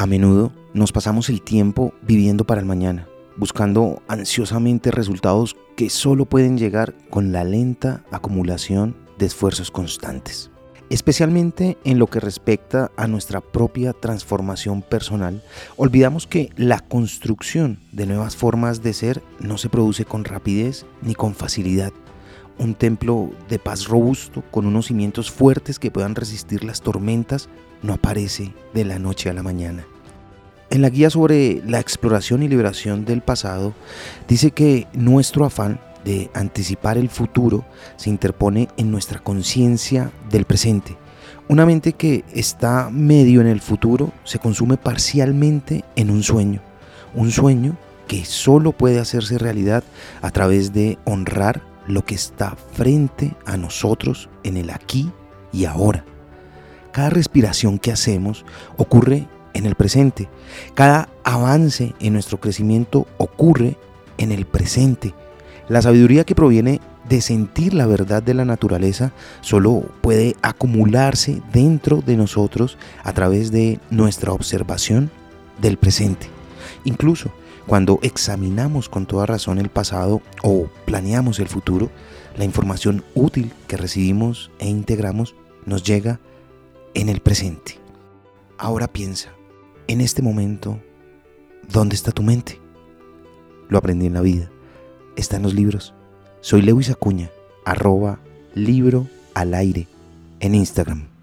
A menudo nos pasamos el tiempo viviendo para el mañana, buscando ansiosamente resultados que solo pueden llegar con la lenta acumulación de esfuerzos constantes. Especialmente en lo que respecta a nuestra propia transformación personal, olvidamos que la construcción de nuevas formas de ser no se produce con rapidez ni con facilidad. Un templo de paz robusto, con unos cimientos fuertes que puedan resistir las tormentas, no aparece de la noche a la mañana. En la guía sobre la exploración y liberación del pasado, dice que nuestro afán de anticipar el futuro se interpone en nuestra conciencia del presente. Una mente que está medio en el futuro se consume parcialmente en un sueño. Un sueño que solo puede hacerse realidad a través de honrar lo que está frente a nosotros en el aquí y ahora. Cada respiración que hacemos ocurre en el presente. Cada avance en nuestro crecimiento ocurre en el presente. La sabiduría que proviene de sentir la verdad de la naturaleza solo puede acumularse dentro de nosotros a través de nuestra observación del presente. Incluso cuando examinamos con toda razón el pasado o planeamos el futuro, la información útil que recibimos e integramos nos llega en el presente. Ahora piensa, en este momento, ¿dónde está tu mente? Lo aprendí en la vida está en los libros. Soy Lewis Acuña, arroba libro al aire en Instagram.